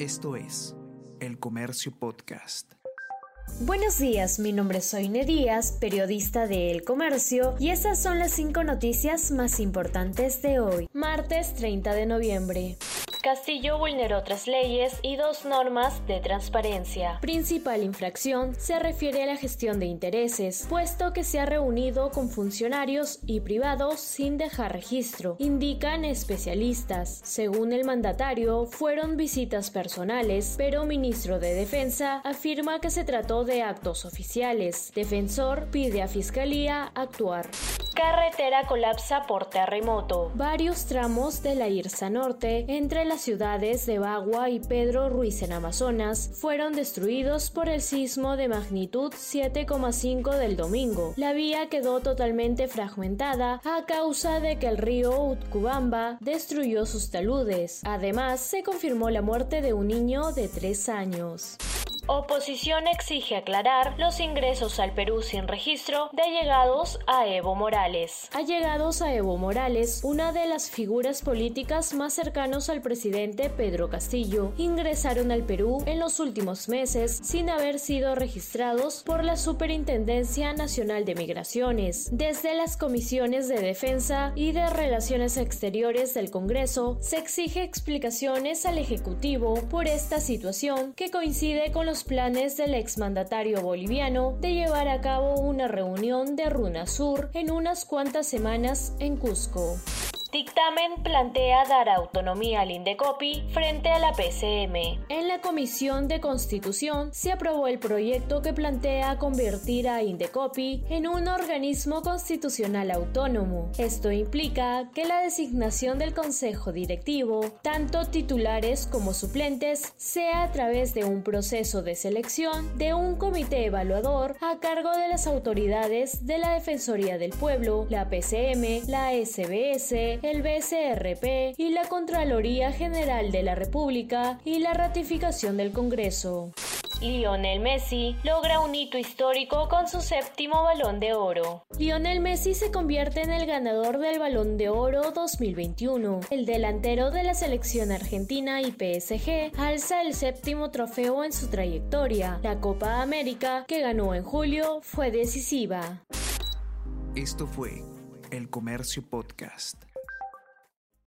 Esto es El Comercio Podcast. Buenos días, mi nombre es Soine Díaz, periodista de El Comercio, y estas son las cinco noticias más importantes de hoy, martes 30 de noviembre. Castillo vulneró tres leyes y dos normas de transparencia. Principal infracción se refiere a la gestión de intereses, puesto que se ha reunido con funcionarios y privados sin dejar registro, indican especialistas. Según el mandatario, fueron visitas personales, pero ministro de Defensa afirma que se trató de actos oficiales. Defensor pide a Fiscalía actuar. Carretera colapsa por terremoto. Varios tramos de la Irsa Norte, entre las ciudades de Bagua y Pedro Ruiz en Amazonas, fueron destruidos por el sismo de magnitud 7,5 del domingo. La vía quedó totalmente fragmentada a causa de que el río Utcubamba destruyó sus taludes. Además, se confirmó la muerte de un niño de 3 años. Oposición exige aclarar los ingresos al Perú sin registro de allegados a Evo Morales. Allegados a Evo Morales, una de las figuras políticas más cercanos al presidente Pedro Castillo, ingresaron al Perú en los últimos meses sin haber sido registrados por la Superintendencia Nacional de Migraciones. Desde las comisiones de defensa y de relaciones exteriores del Congreso, se exige explicaciones al Ejecutivo por esta situación que coincide con los planes del exmandatario boliviano de llevar a cabo una reunión de Runa Sur en unas cuantas semanas en Cusco. Dictamen plantea dar autonomía al Indecopi frente a la PCM. En la Comisión de Constitución se aprobó el proyecto que plantea convertir a Indecopi en un organismo constitucional autónomo. Esto implica que la designación del Consejo Directivo, tanto titulares como suplentes, sea a través de un proceso de selección de un comité evaluador a cargo de las autoridades de la Defensoría del Pueblo, la PCM, la SBS, el BCRP y la Contraloría General de la República y la ratificación del Congreso. Lionel Messi logra un hito histórico con su séptimo balón de oro. Lionel Messi se convierte en el ganador del balón de oro 2021. El delantero de la selección argentina y PSG alza el séptimo trofeo en su trayectoria. La Copa América, que ganó en julio, fue decisiva. Esto fue El Comercio Podcast.